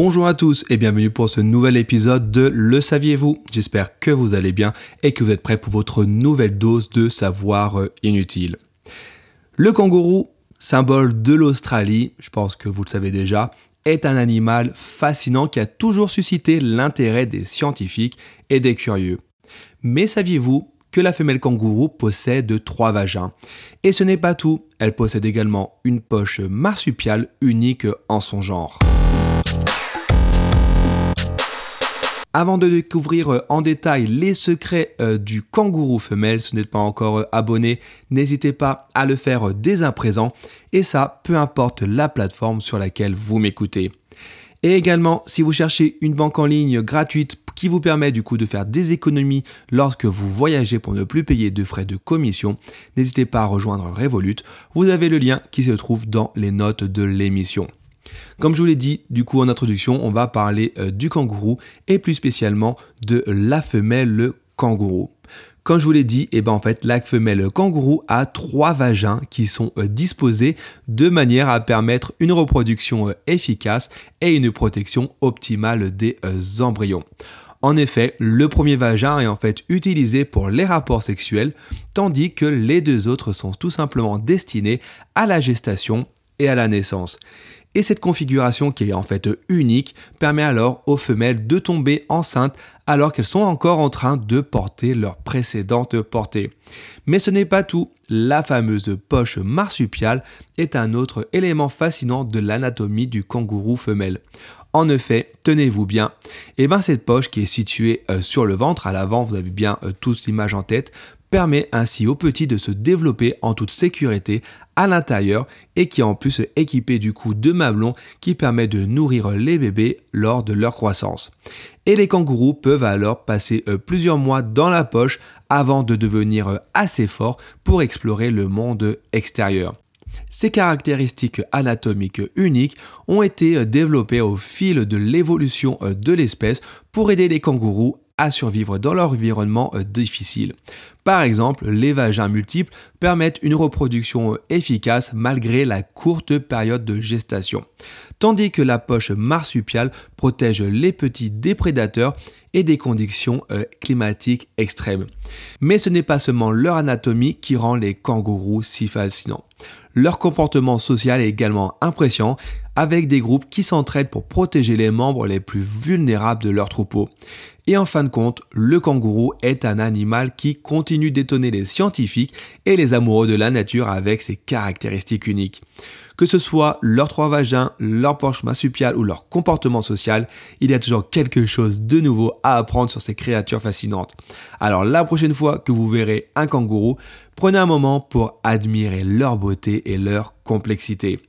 Bonjour à tous et bienvenue pour ce nouvel épisode de Le saviez-vous? J'espère que vous allez bien et que vous êtes prêts pour votre nouvelle dose de savoir euh, inutile. Le kangourou, symbole de l'Australie, je pense que vous le savez déjà, est un animal fascinant qui a toujours suscité l'intérêt des scientifiques et des curieux. Mais saviez-vous que la femelle kangourou possède trois vagins? Et ce n'est pas tout, elle possède également une poche marsupiale unique en son genre. Avant de découvrir euh, en détail les secrets euh, du kangourou femelle, si vous n'êtes pas encore euh, abonné, n'hésitez pas à le faire dès à présent, et ça peu importe la plateforme sur laquelle vous m'écoutez. Et également, si vous cherchez une banque en ligne gratuite qui vous permet du coup de faire des économies lorsque vous voyagez pour ne plus payer de frais de commission, n'hésitez pas à rejoindre Revolut. Vous avez le lien qui se trouve dans les notes de l'émission. Comme je vous l'ai dit, du coup en introduction, on va parler euh, du kangourou et plus spécialement de la femelle kangourou. Comme je vous l'ai dit, eh ben la femelle kangourou a trois vagins qui sont euh, disposés de manière à permettre une reproduction euh, efficace et une protection optimale des embryons. En effet, le premier vagin est en fait utilisé pour les rapports sexuels, tandis que les deux autres sont tout simplement destinés à la gestation et à la naissance. Et cette configuration qui est en fait unique permet alors aux femelles de tomber enceintes alors qu'elles sont encore en train de porter leur précédente portée. Mais ce n'est pas tout, la fameuse poche marsupiale est un autre élément fascinant de l'anatomie du kangourou femelle. En effet, tenez-vous bien, et eh ben cette poche qui est située euh, sur le ventre, à l'avant, vous avez bien euh, tous l'image en tête, permet ainsi aux petits de se développer en toute sécurité à l'intérieur et qui est en plus équipé du coup de mamelons qui permet de nourrir les bébés lors de leur croissance. Et les kangourous peuvent alors passer euh, plusieurs mois dans la poche avant de devenir euh, assez forts pour explorer le monde extérieur. Ces caractéristiques anatomiques uniques ont été euh, développées au fil de l'évolution de l'espèce pour aider les kangourous à survivre dans leur environnement euh, difficile. Par exemple, les vagins multiples permettent une reproduction euh, efficace malgré la courte période de gestation, tandis que la poche marsupiale protège les petits des prédateurs et des conditions euh, climatiques extrêmes. Mais ce n'est pas seulement leur anatomie qui rend les kangourous si fascinants. Leur comportement social est également impressionnant avec des groupes qui s'entraident pour protéger les membres les plus vulnérables de leur troupeau. Et en fin de compte, le kangourou est un animal qui continue d'étonner les scientifiques et les amoureux de la nature avec ses caractéristiques uniques. Que ce soit leurs trois vagins, leur poche marsupiale ou leur comportement social, il y a toujours quelque chose de nouveau à apprendre sur ces créatures fascinantes. Alors la prochaine fois que vous verrez un kangourou, prenez un moment pour admirer leur beauté et leur complexité.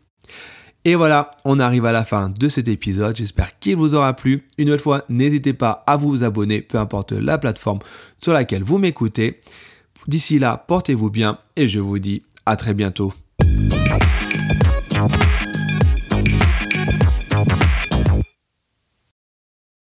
Et voilà, on arrive à la fin de cet épisode. J'espère qu'il vous aura plu. Une autre fois, n'hésitez pas à vous abonner, peu importe la plateforme sur laquelle vous m'écoutez. D'ici là, portez-vous bien et je vous dis à très bientôt.